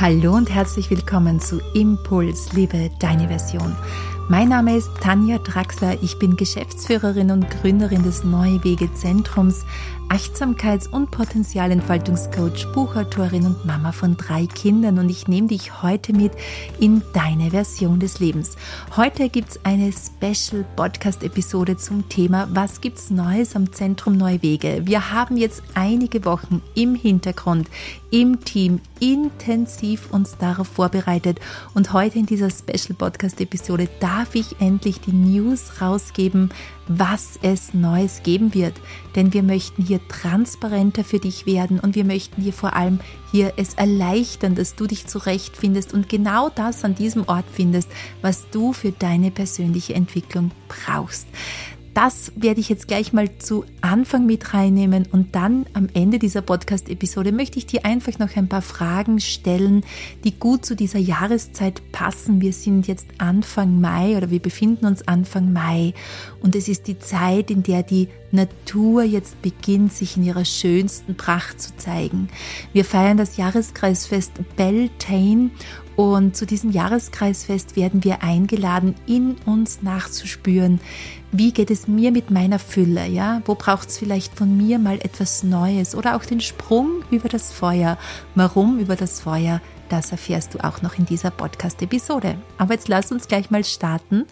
Hallo und herzlich willkommen zu Impuls, liebe deine Version. Mein Name ist Tanja Draxler, ich bin Geschäftsführerin und Gründerin des Neue Wege Zentrums, Achtsamkeits- und Potenzialentfaltungscoach, Buchautorin und Mama von drei Kindern und ich nehme dich heute mit in deine Version des Lebens. Heute gibt es eine Special Podcast-Episode zum Thema Was gibt's Neues am Zentrum Neue Wege? Wir haben jetzt einige Wochen im Hintergrund, im Team intensiv uns darauf vorbereitet und heute in dieser Special Podcast-Episode darf ich endlich die News rausgeben, was es Neues geben wird. Denn wir möchten hier transparenter für dich werden und wir möchten dir vor allem hier es erleichtern, dass du dich zurechtfindest und genau das an diesem Ort findest, was du für deine persönliche Entwicklung brauchst das werde ich jetzt gleich mal zu Anfang mit reinnehmen und dann am Ende dieser Podcast-Episode möchte ich dir einfach noch ein paar Fragen stellen, die gut zu dieser Jahreszeit passen. Wir sind jetzt Anfang Mai oder wir befinden uns Anfang Mai und es ist die Zeit, in der die Natur jetzt beginnt, sich in ihrer schönsten Pracht zu zeigen. Wir feiern das Jahreskreisfest Beltane und zu diesem Jahreskreisfest werden wir eingeladen, in uns nachzuspüren, wie geht es mir mit meiner Fülle, ja? Wo braucht es vielleicht von mir mal etwas Neues oder auch den Sprung über das Feuer? Warum über das Feuer? Das erfährst du auch noch in dieser Podcast-Episode. Aber jetzt lass uns gleich mal starten,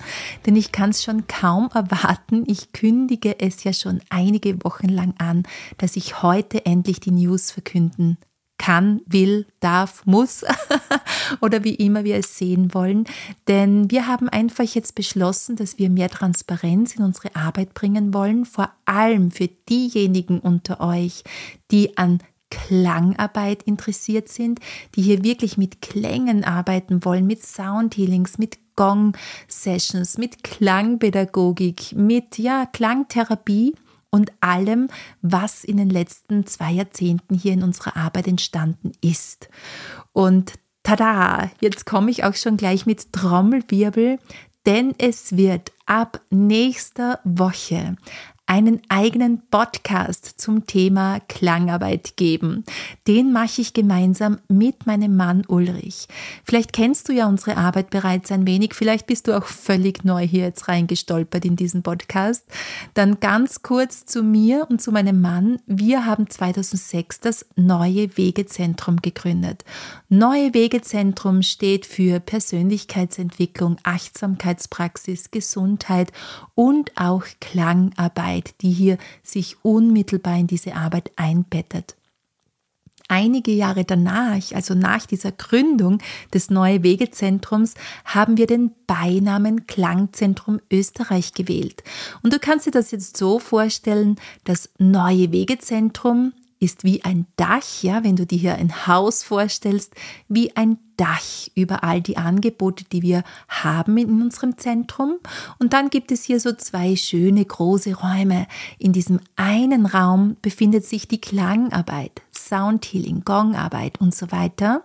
denn ich kann es schon kaum erwarten. Ich kündige es ja schon einige Wochen lang an, dass ich heute endlich die News verkünden kann, will, darf, muss oder wie immer wir es sehen wollen. Denn wir haben einfach jetzt beschlossen, dass wir mehr Transparenz in unsere Arbeit bringen wollen, vor allem für diejenigen unter euch, die an Klangarbeit interessiert sind, die hier wirklich mit Klängen arbeiten wollen, mit Soundhealings, mit Gong-Sessions, mit Klangpädagogik, mit ja, Klangtherapie und allem, was in den letzten zwei Jahrzehnten hier in unserer Arbeit entstanden ist. Und tada, jetzt komme ich auch schon gleich mit Trommelwirbel, denn es wird ab nächster Woche einen eigenen Podcast zum Thema Klangarbeit geben. Den mache ich gemeinsam mit meinem Mann Ulrich. Vielleicht kennst du ja unsere Arbeit bereits ein wenig, vielleicht bist du auch völlig neu hier jetzt reingestolpert in diesen Podcast. Dann ganz kurz zu mir und zu meinem Mann. Wir haben 2006 das Neue Wegezentrum gegründet. Neue Wegezentrum steht für Persönlichkeitsentwicklung, Achtsamkeitspraxis, Gesundheit und auch Klangarbeit. Arbeit, die hier sich unmittelbar in diese Arbeit einbettet. Einige Jahre danach, also nach dieser Gründung des Neue Wegezentrums, haben wir den Beinamen Klangzentrum Österreich gewählt. Und du kannst dir das jetzt so vorstellen, das Neue Wegezentrum ist wie ein Dach, ja, wenn du dir hier ein Haus vorstellst, wie ein Dach über all die Angebote, die wir haben in unserem Zentrum. Und dann gibt es hier so zwei schöne große Räume. In diesem einen Raum befindet sich die Klangarbeit, Soundhealing, Gongarbeit und so weiter.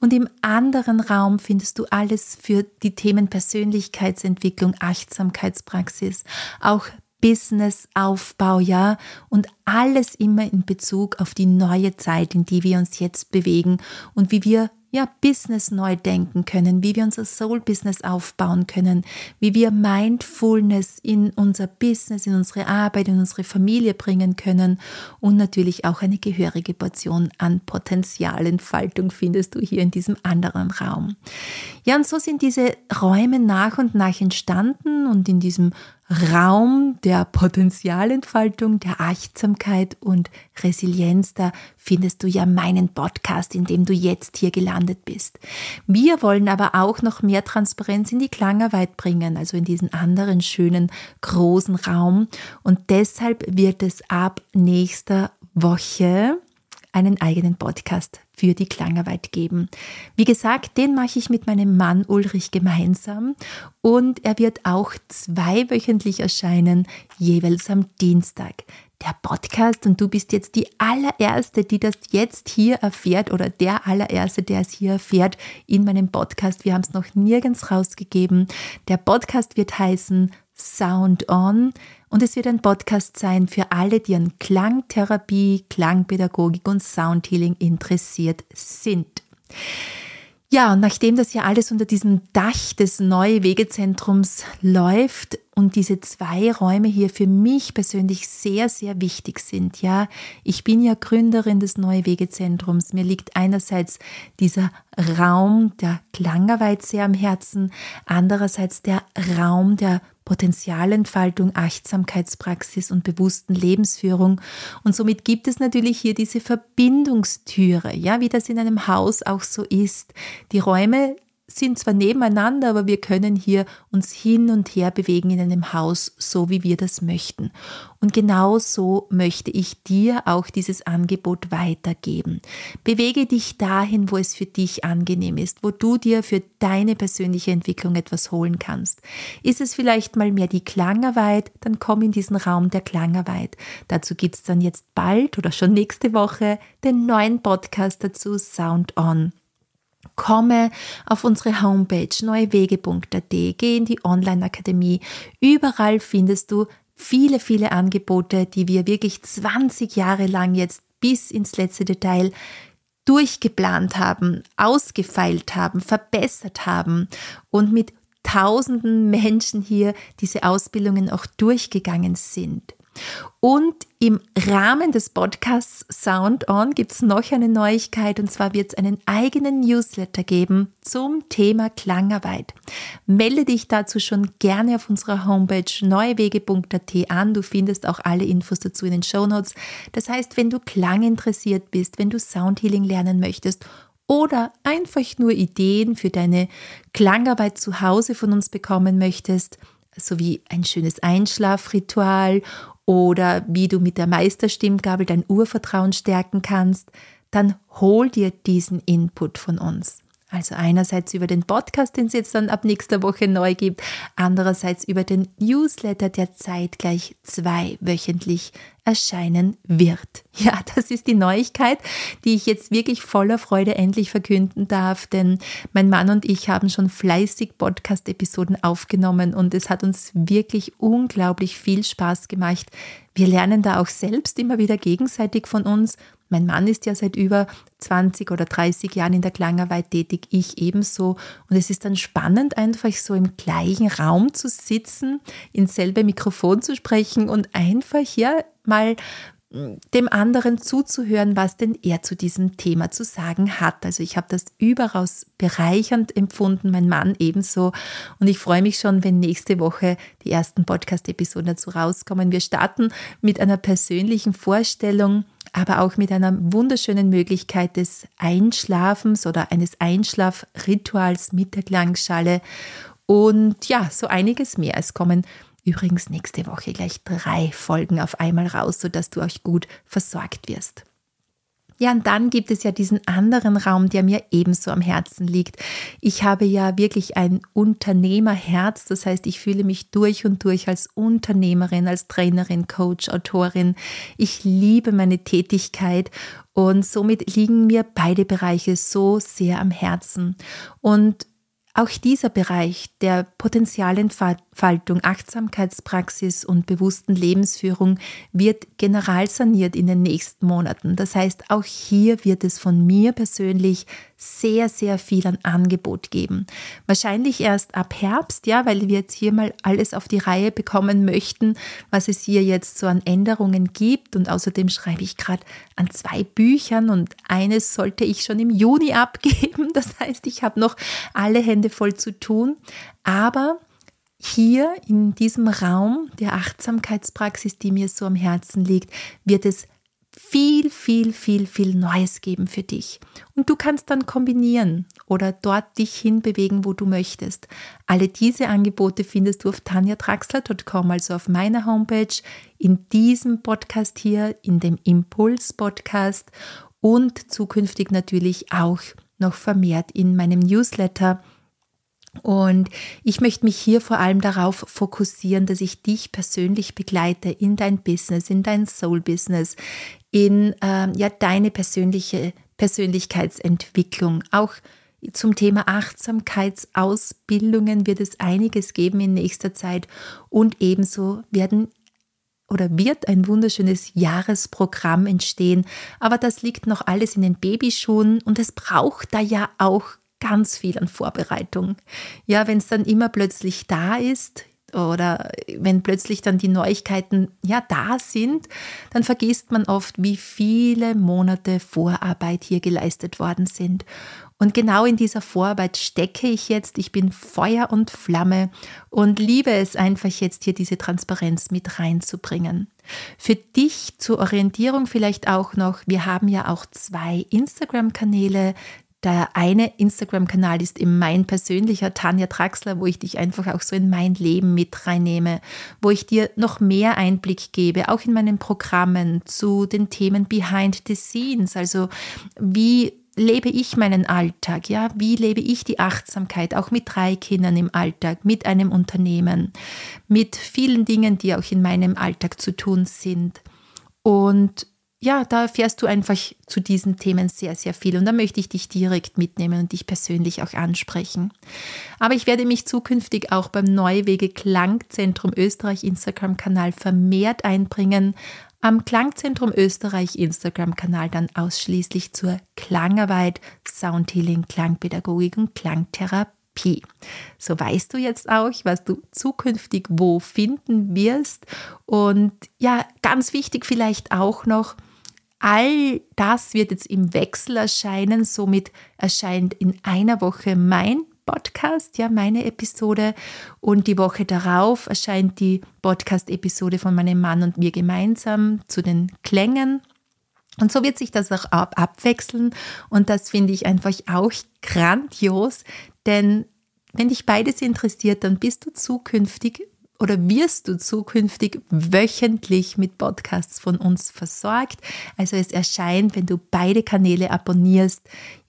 Und im anderen Raum findest du alles für die Themen Persönlichkeitsentwicklung, Achtsamkeitspraxis, auch Businessaufbau, ja, und alles immer in Bezug auf die neue Zeit, in die wir uns jetzt bewegen und wie wir ja, Business neu denken können, wie wir unser Soul-Business aufbauen können, wie wir Mindfulness in unser Business, in unsere Arbeit, in unsere Familie bringen können und natürlich auch eine gehörige Portion an Potenzialentfaltung findest du hier in diesem anderen Raum. Ja, und so sind diese Räume nach und nach entstanden und in diesem Raum der Potenzialentfaltung, der Achtsamkeit und Resilienz, da findest du ja meinen Podcast, in dem du jetzt hier gelandet bist. Wir wollen aber auch noch mehr Transparenz in die Klangarbeit bringen, also in diesen anderen schönen großen Raum. Und deshalb wird es ab nächster Woche einen eigenen Podcast für die Klangarbeit geben. Wie gesagt, den mache ich mit meinem Mann Ulrich gemeinsam und er wird auch zweiwöchentlich erscheinen, jeweils am Dienstag. Der Podcast und du bist jetzt die allererste, die das jetzt hier erfährt oder der allererste, der es hier erfährt in meinem Podcast. Wir haben es noch nirgends rausgegeben. Der Podcast wird heißen Sound On und es wird ein Podcast sein für alle, die an Klangtherapie, Klangpädagogik und Soundhealing interessiert sind. Ja, und nachdem das ja alles unter diesem Dach des Neue Wegezentrums läuft und diese zwei Räume hier für mich persönlich sehr, sehr wichtig sind, ja, ich bin ja Gründerin des Neue Wegezentrums. Mir liegt einerseits dieser Raum der Klangarbeit sehr am Herzen, andererseits der Raum der Potenzialentfaltung, Achtsamkeitspraxis und bewussten Lebensführung. Und somit gibt es natürlich hier diese Verbindungstüre, ja, wie das in einem Haus auch so ist. Die Räume sind zwar nebeneinander, aber wir können hier uns hin und her bewegen in einem Haus, so wie wir das möchten. Und genau so möchte ich dir auch dieses Angebot weitergeben. Bewege dich dahin, wo es für dich angenehm ist, wo du dir für deine persönliche Entwicklung etwas holen kannst. Ist es vielleicht mal mehr die Klangarbeit, dann komm in diesen Raum der Klangarbeit. Dazu gibt es dann jetzt bald oder schon nächste Woche den neuen Podcast dazu Sound On komme auf unsere Homepage neuewege.at, geh in die Online-Akademie. Überall findest du viele, viele Angebote, die wir wirklich 20 Jahre lang jetzt bis ins letzte Detail durchgeplant haben, ausgefeilt haben, verbessert haben und mit tausenden Menschen hier diese Ausbildungen auch durchgegangen sind. Und im Rahmen des Podcasts Sound On gibt es noch eine Neuigkeit und zwar wird es einen eigenen Newsletter geben zum Thema Klangarbeit. Melde dich dazu schon gerne auf unserer Homepage neuewege.at an. Du findest auch alle Infos dazu in den Show Notes. Das heißt, wenn du Klang interessiert bist, wenn du Soundhealing lernen möchtest oder einfach nur Ideen für deine Klangarbeit zu Hause von uns bekommen möchtest, sowie ein schönes Einschlafritual oder wie du mit der Meisterstimmgabel dein Urvertrauen stärken kannst, dann hol dir diesen Input von uns. Also einerseits über den Podcast, den es jetzt dann ab nächster Woche neu gibt, andererseits über den Newsletter, der zeitgleich zweiwöchentlich erscheinen wird. Ja, das ist die Neuigkeit, die ich jetzt wirklich voller Freude endlich verkünden darf, denn mein Mann und ich haben schon fleißig Podcast-Episoden aufgenommen und es hat uns wirklich unglaublich viel Spaß gemacht. Wir lernen da auch selbst immer wieder gegenseitig von uns mein Mann ist ja seit über 20 oder 30 Jahren in der Klangarbeit tätig, ich ebenso. Und es ist dann spannend, einfach so im gleichen Raum zu sitzen, ins selbe Mikrofon zu sprechen und einfach ja mal dem anderen zuzuhören, was denn er zu diesem Thema zu sagen hat. Also ich habe das überaus bereichernd empfunden, mein Mann ebenso. Und ich freue mich schon, wenn nächste Woche die ersten Podcast-Episoden dazu rauskommen. Wir starten mit einer persönlichen Vorstellung aber auch mit einer wunderschönen Möglichkeit des Einschlafens oder eines Einschlafrituals mit der Klangschale und ja, so einiges mehr. Es kommen übrigens nächste Woche gleich drei Folgen auf einmal raus, sodass du euch gut versorgt wirst. Ja, und dann gibt es ja diesen anderen Raum, der mir ebenso am Herzen liegt. Ich habe ja wirklich ein Unternehmerherz, das heißt, ich fühle mich durch und durch als Unternehmerin, als Trainerin, Coach, Autorin. Ich liebe meine Tätigkeit und somit liegen mir beide Bereiche so sehr am Herzen. Und auch dieser Bereich der Potenzialentfaltung, Achtsamkeitspraxis und bewussten Lebensführung wird generalsaniert in den nächsten Monaten. Das heißt, auch hier wird es von mir persönlich sehr, sehr viel an Angebot geben. Wahrscheinlich erst ab Herbst, ja, weil wir jetzt hier mal alles auf die Reihe bekommen möchten, was es hier jetzt so an Änderungen gibt. Und außerdem schreibe ich gerade an zwei Büchern und eines sollte ich schon im Juni abgeben. Das heißt, ich habe noch alle Hände voll zu tun. Aber hier in diesem Raum der Achtsamkeitspraxis, die mir so am Herzen liegt, wird es viel, viel, viel, viel Neues geben für dich. Und du kannst dann kombinieren oder dort dich hinbewegen, wo du möchtest. Alle diese Angebote findest du auf tanjatraxler.com, also auf meiner Homepage, in diesem Podcast hier, in dem Impuls-Podcast und zukünftig natürlich auch noch vermehrt in meinem Newsletter und ich möchte mich hier vor allem darauf fokussieren, dass ich dich persönlich begleite in dein Business, in dein Soul-Business, in äh, ja, deine persönliche Persönlichkeitsentwicklung. Auch zum Thema Achtsamkeitsausbildungen wird es einiges geben in nächster Zeit und ebenso werden oder wird ein wunderschönes Jahresprogramm entstehen. Aber das liegt noch alles in den Babyschuhen und es braucht da ja auch ganz viel an Vorbereitung. Ja, wenn es dann immer plötzlich da ist, oder wenn plötzlich dann die Neuigkeiten ja da sind, dann vergisst man oft, wie viele Monate Vorarbeit hier geleistet worden sind. Und genau in dieser Vorarbeit stecke ich jetzt. Ich bin Feuer und Flamme und liebe es einfach jetzt hier diese Transparenz mit reinzubringen. Für dich zur Orientierung vielleicht auch noch, wir haben ja auch zwei Instagram-Kanäle, der eine Instagram-Kanal ist eben mein persönlicher Tanja Traxler, wo ich dich einfach auch so in mein Leben mit reinnehme, wo ich dir noch mehr Einblick gebe, auch in meinen Programmen zu den Themen Behind the Scenes, also wie lebe ich meinen Alltag, ja? Wie lebe ich die Achtsamkeit auch mit drei Kindern im Alltag, mit einem Unternehmen, mit vielen Dingen, die auch in meinem Alltag zu tun sind. Und ja, da erfährst du einfach zu diesen Themen sehr, sehr viel. Und da möchte ich dich direkt mitnehmen und dich persönlich auch ansprechen. Aber ich werde mich zukünftig auch beim Neuwege Klangzentrum Österreich Instagram-Kanal vermehrt einbringen. Am Klangzentrum Österreich Instagram-Kanal dann ausschließlich zur Klangarbeit, Soundhealing, Klangpädagogik und Klangtherapie. So weißt du jetzt auch, was du zukünftig wo finden wirst. Und ja, ganz wichtig vielleicht auch noch, All das wird jetzt im Wechsel erscheinen. Somit erscheint in einer Woche mein Podcast, ja, meine Episode. Und die Woche darauf erscheint die Podcast-Episode von meinem Mann und mir gemeinsam zu den Klängen. Und so wird sich das auch ab abwechseln. Und das finde ich einfach auch grandios, denn wenn dich beides interessiert, dann bist du zukünftig oder wirst du zukünftig wöchentlich mit Podcasts von uns versorgt. Also es erscheint, wenn du beide Kanäle abonnierst,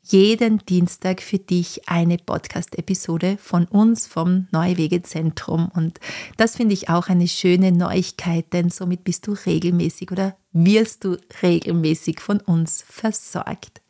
jeden Dienstag für dich eine Podcast-Episode von uns vom Neuwegezentrum. Und das finde ich auch eine schöne Neuigkeit, denn somit bist du regelmäßig oder wirst du regelmäßig von uns versorgt.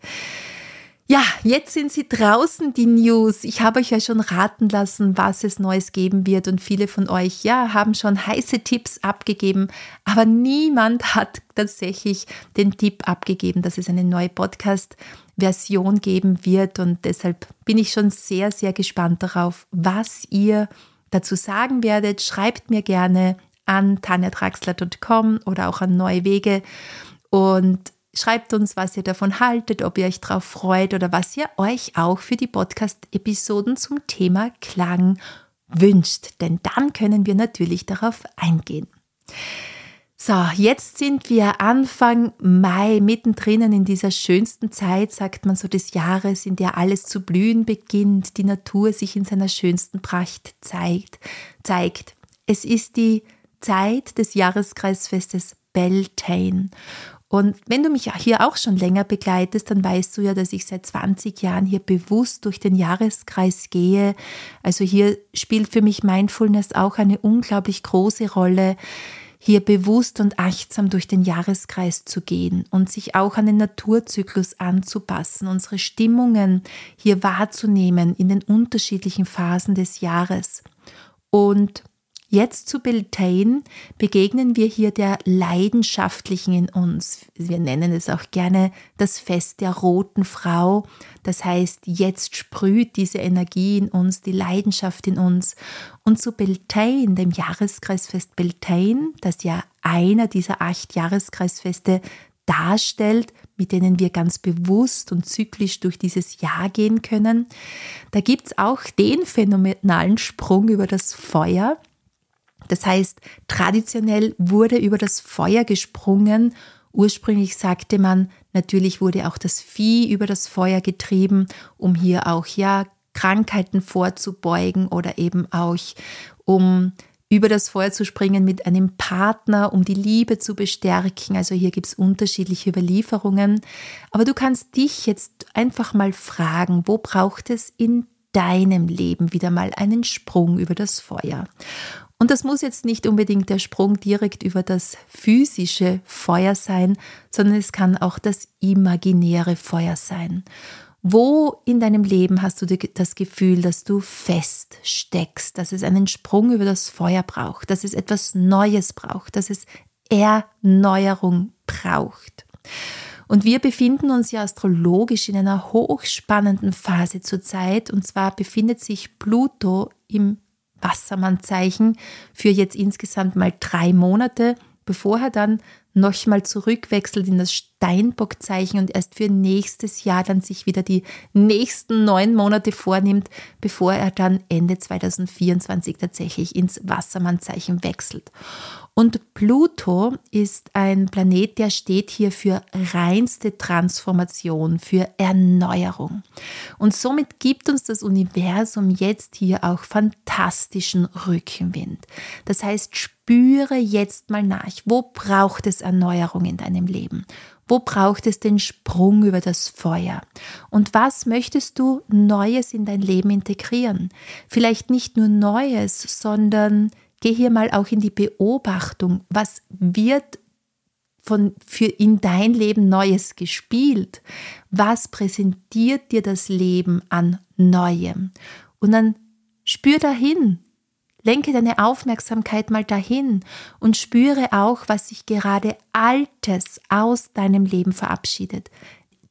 Ja, jetzt sind sie draußen, die News. Ich habe euch ja schon raten lassen, was es Neues geben wird und viele von euch, ja, haben schon heiße Tipps abgegeben, aber niemand hat tatsächlich den Tipp abgegeben, dass es eine neue Podcast-Version geben wird und deshalb bin ich schon sehr, sehr gespannt darauf, was ihr dazu sagen werdet. Schreibt mir gerne an tanjatraxler.com oder auch an Neue Wege und Schreibt uns, was ihr davon haltet, ob ihr euch darauf freut oder was ihr euch auch für die Podcast-Episoden zum Thema Klang wünscht. Denn dann können wir natürlich darauf eingehen. So, jetzt sind wir Anfang Mai, mittendrin in dieser schönsten Zeit, sagt man so, des Jahres, in der alles zu blühen beginnt, die Natur sich in seiner schönsten Pracht zeigt. zeigt. Es ist die Zeit des Jahreskreisfestes Beltane. Und wenn du mich hier auch schon länger begleitest, dann weißt du ja, dass ich seit 20 Jahren hier bewusst durch den Jahreskreis gehe. Also hier spielt für mich Mindfulness auch eine unglaublich große Rolle, hier bewusst und achtsam durch den Jahreskreis zu gehen und sich auch an den Naturzyklus anzupassen, unsere Stimmungen hier wahrzunehmen in den unterschiedlichen Phasen des Jahres. Und Jetzt zu Beltane begegnen wir hier der Leidenschaftlichen in uns. Wir nennen es auch gerne das Fest der roten Frau. Das heißt, jetzt sprüht diese Energie in uns, die Leidenschaft in uns. Und zu Beltane, dem Jahreskreisfest Beltane, das ja einer dieser acht Jahreskreisfeste darstellt, mit denen wir ganz bewusst und zyklisch durch dieses Jahr gehen können. Da gibt es auch den phänomenalen Sprung über das Feuer. Das heißt, traditionell wurde über das Feuer gesprungen. Ursprünglich sagte man, natürlich wurde auch das Vieh über das Feuer getrieben, um hier auch ja Krankheiten vorzubeugen oder eben auch um über das Feuer zu springen mit einem Partner, um die Liebe zu bestärken. Also hier gibt es unterschiedliche Überlieferungen. Aber du kannst dich jetzt einfach mal fragen, wo braucht es in deinem Leben wieder mal einen Sprung über das Feuer? Und das muss jetzt nicht unbedingt der Sprung direkt über das physische Feuer sein, sondern es kann auch das imaginäre Feuer sein. Wo in deinem Leben hast du das Gefühl, dass du fest steckst, dass es einen Sprung über das Feuer braucht, dass es etwas Neues braucht, dass es Erneuerung braucht? Und wir befinden uns ja astrologisch in einer hochspannenden Phase zurzeit. Und zwar befindet sich Pluto im Wassermannzeichen für jetzt insgesamt mal drei Monate, bevor er dann nochmal zurückwechselt in das Steinbockzeichen und erst für nächstes Jahr dann sich wieder die nächsten neun Monate vornimmt, bevor er dann Ende 2024 tatsächlich ins Wassermannzeichen wechselt. Und Pluto ist ein Planet, der steht hier für reinste Transformation, für Erneuerung. Und somit gibt uns das Universum jetzt hier auch fantastischen Rückenwind. Das heißt, spüre jetzt mal nach, wo braucht es Erneuerung in deinem Leben? Wo braucht es den Sprung über das Feuer? Und was möchtest du Neues in dein Leben integrieren? Vielleicht nicht nur Neues, sondern geh hier mal auch in die Beobachtung, was wird von für in dein Leben Neues gespielt? Was präsentiert dir das Leben an Neuem? Und dann spür dahin, lenke deine Aufmerksamkeit mal dahin und spüre auch, was sich gerade Altes aus deinem Leben verabschiedet.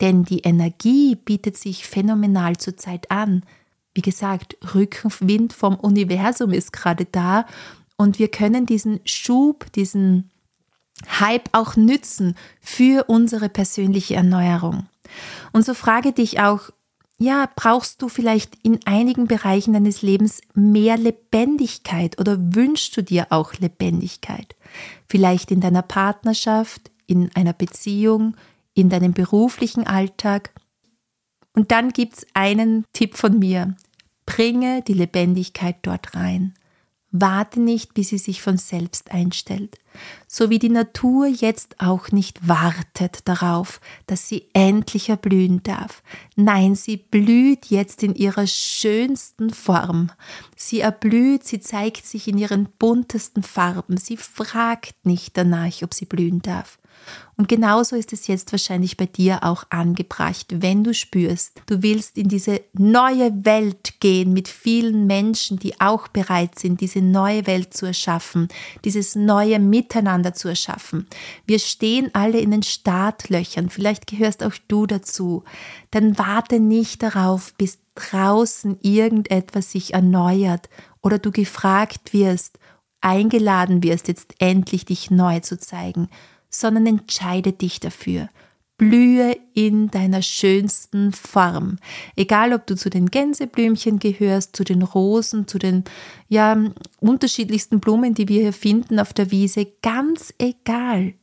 Denn die Energie bietet sich phänomenal zurzeit an. Wie gesagt, Rückenwind vom Universum ist gerade da und wir können diesen Schub, diesen Hype auch nützen für unsere persönliche Erneuerung. Und so frage dich auch, ja, brauchst du vielleicht in einigen Bereichen deines Lebens mehr Lebendigkeit oder wünschst du dir auch Lebendigkeit? Vielleicht in deiner Partnerschaft, in einer Beziehung, in deinem beruflichen Alltag. Und dann gibt es einen Tipp von mir. Bringe die Lebendigkeit dort rein. Warte nicht, bis sie sich von selbst einstellt, so wie die Natur jetzt auch nicht wartet darauf, dass sie endlich erblühen darf. Nein, sie blüht jetzt in ihrer schönsten Form. Sie erblüht, sie zeigt sich in ihren buntesten Farben. Sie fragt nicht danach, ob sie blühen darf. Und genauso ist es jetzt wahrscheinlich bei dir auch angebracht, wenn du spürst, du willst in diese neue Welt gehen mit vielen Menschen, die auch bereit sind, diese neue Welt zu erschaffen, dieses neue Miteinander zu erschaffen. Wir stehen alle in den Startlöchern, vielleicht gehörst auch du dazu. Dann warte nicht darauf, bis draußen irgendetwas sich erneuert oder du gefragt wirst, eingeladen wirst, jetzt endlich dich neu zu zeigen sondern entscheide dich dafür. Blühe in deiner schönsten Form. Egal, ob du zu den Gänseblümchen gehörst, zu den Rosen, zu den ja, unterschiedlichsten Blumen, die wir hier finden auf der Wiese, ganz egal.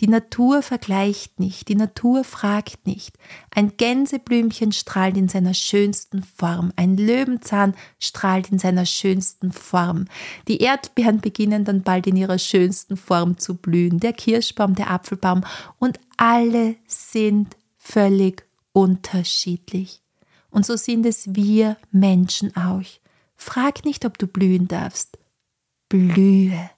Die Natur vergleicht nicht, die Natur fragt nicht. Ein Gänseblümchen strahlt in seiner schönsten Form, ein Löwenzahn strahlt in seiner schönsten Form. Die Erdbeeren beginnen dann bald in ihrer schönsten Form zu blühen, der Kirschbaum, der Apfelbaum und alle sind völlig unterschiedlich. Und so sind es wir Menschen auch. Frag nicht, ob du blühen darfst. Blühe,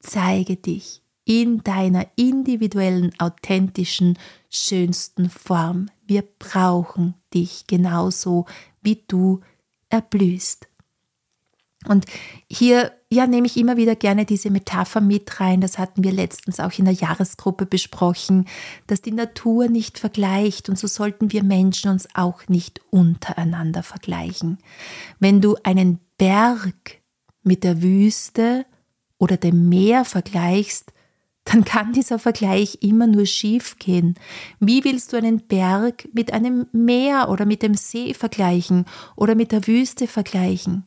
zeige dich in deiner individuellen, authentischen, schönsten Form. Wir brauchen dich genauso, wie du erblühst. Und hier ja, nehme ich immer wieder gerne diese Metapher mit rein. Das hatten wir letztens auch in der Jahresgruppe besprochen, dass die Natur nicht vergleicht und so sollten wir Menschen uns auch nicht untereinander vergleichen. Wenn du einen Berg mit der Wüste oder dem Meer vergleichst, dann kann dieser Vergleich immer nur schief gehen. Wie willst du einen Berg mit einem Meer oder mit dem See vergleichen oder mit der Wüste vergleichen?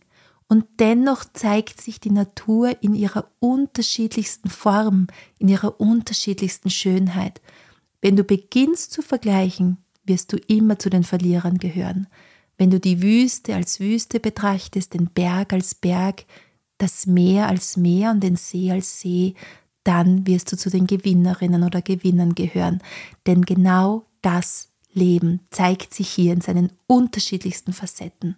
Und dennoch zeigt sich die Natur in ihrer unterschiedlichsten Form, in ihrer unterschiedlichsten Schönheit. Wenn du beginnst zu vergleichen, wirst du immer zu den Verlierern gehören. Wenn du die Wüste als Wüste betrachtest, den Berg als Berg, das Meer als Meer und den See als See, dann wirst du zu den Gewinnerinnen oder Gewinnern gehören. Denn genau das Leben zeigt sich hier in seinen unterschiedlichsten Facetten.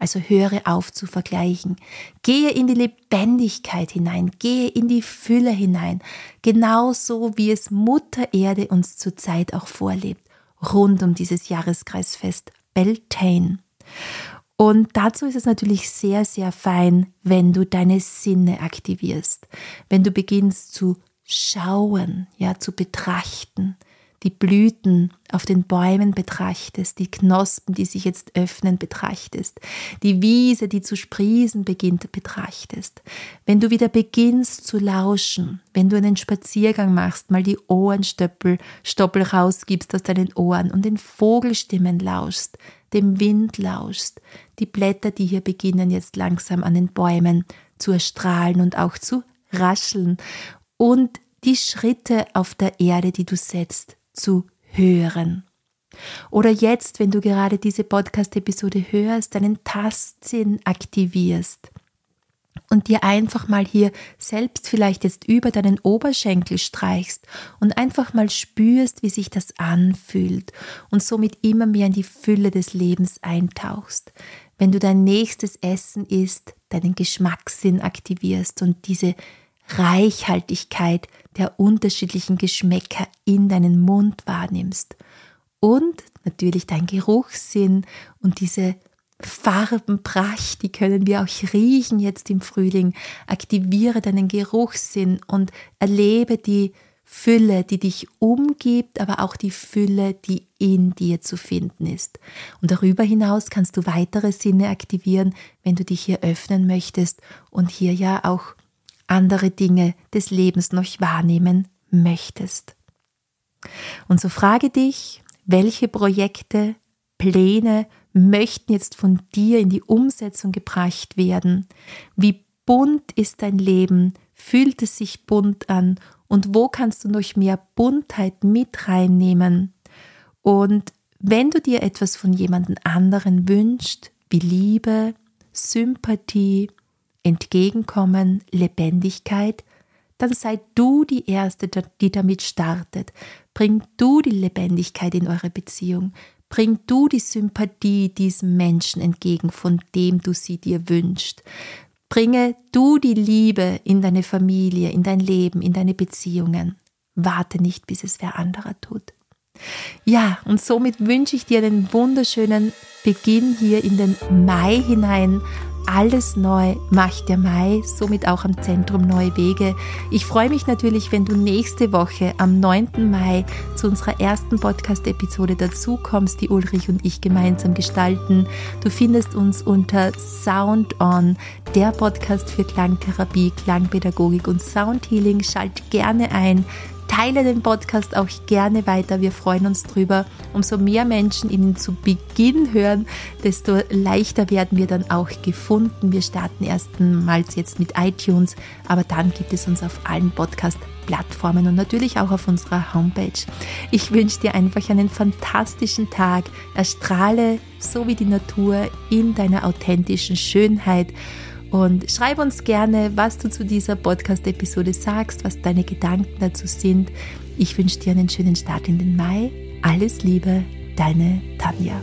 Also höre auf zu vergleichen. Gehe in die Lebendigkeit hinein, gehe in die Fülle hinein, genauso wie es Mutter Erde uns zurzeit auch vorlebt, rund um dieses Jahreskreisfest Beltane. Und dazu ist es natürlich sehr, sehr fein, wenn du deine Sinne aktivierst, wenn du beginnst zu schauen, ja, zu betrachten, die Blüten auf den Bäumen betrachtest, die Knospen, die sich jetzt öffnen, betrachtest, die Wiese, die zu sprießen beginnt, betrachtest. Wenn du wieder beginnst zu lauschen, wenn du einen Spaziergang machst, mal die Ohrenstöppel, Stoppel rausgibst aus deinen Ohren und den Vogelstimmen lauschst, dem Wind lauschst, die Blätter, die hier beginnen jetzt langsam an den Bäumen zu erstrahlen und auch zu rascheln und die Schritte auf der Erde, die du setzt, zu hören. Oder jetzt, wenn du gerade diese Podcast-Episode hörst, deinen Tastsinn aktivierst und dir einfach mal hier selbst vielleicht jetzt über deinen Oberschenkel streichst und einfach mal spürst, wie sich das anfühlt und somit immer mehr in die Fülle des Lebens eintauchst. Wenn du dein nächstes Essen isst, deinen Geschmackssinn aktivierst und diese Reichhaltigkeit der unterschiedlichen Geschmäcker in deinen Mund wahrnimmst. Und natürlich dein Geruchssinn und diese Farbenpracht, die können wir auch riechen jetzt im Frühling. Aktiviere deinen Geruchssinn und erlebe die Fülle, die dich umgibt, aber auch die Fülle, die in dir zu finden ist. Und darüber hinaus kannst du weitere Sinne aktivieren, wenn du dich hier öffnen möchtest und hier ja auch andere Dinge des Lebens noch wahrnehmen möchtest. Und so frage dich, welche Projekte, Pläne möchten jetzt von dir in die Umsetzung gebracht werden? Wie bunt ist dein Leben? Fühlt es sich bunt an? Und wo kannst du noch mehr Buntheit mit reinnehmen? Und wenn du dir etwas von jemandem anderen wünschst, wie Liebe, Sympathie, Entgegenkommen, Lebendigkeit, dann sei du die Erste, die damit startet. Bring du die Lebendigkeit in eure Beziehung. Bring du die Sympathie diesem Menschen entgegen, von dem du sie dir wünschst. Bringe du die Liebe in deine Familie, in dein Leben, in deine Beziehungen. Warte nicht, bis es wer anderer tut. Ja, und somit wünsche ich dir einen wunderschönen Beginn hier in den Mai hinein alles neu macht der Mai, somit auch am Zentrum Neue Wege. Ich freue mich natürlich, wenn du nächste Woche am 9. Mai zu unserer ersten Podcast-Episode dazu kommst, die Ulrich und ich gemeinsam gestalten. Du findest uns unter Sound On, der Podcast für Klangtherapie, Klangpädagogik und Soundhealing. Schalt gerne ein. Teile den Podcast auch gerne weiter. Wir freuen uns drüber. Umso mehr Menschen ihn zu Beginn hören, desto leichter werden wir dann auch gefunden. Wir starten erstmals jetzt mit iTunes, aber dann gibt es uns auf allen Podcast-Plattformen und natürlich auch auf unserer Homepage. Ich wünsche dir einfach einen fantastischen Tag. Erstrahle so wie die Natur in deiner authentischen Schönheit und schreib uns gerne, was du zu dieser Podcast-Episode sagst, was deine Gedanken dazu sind. Ich wünsche dir einen schönen Start in den Mai. Alles Liebe, deine Tanja.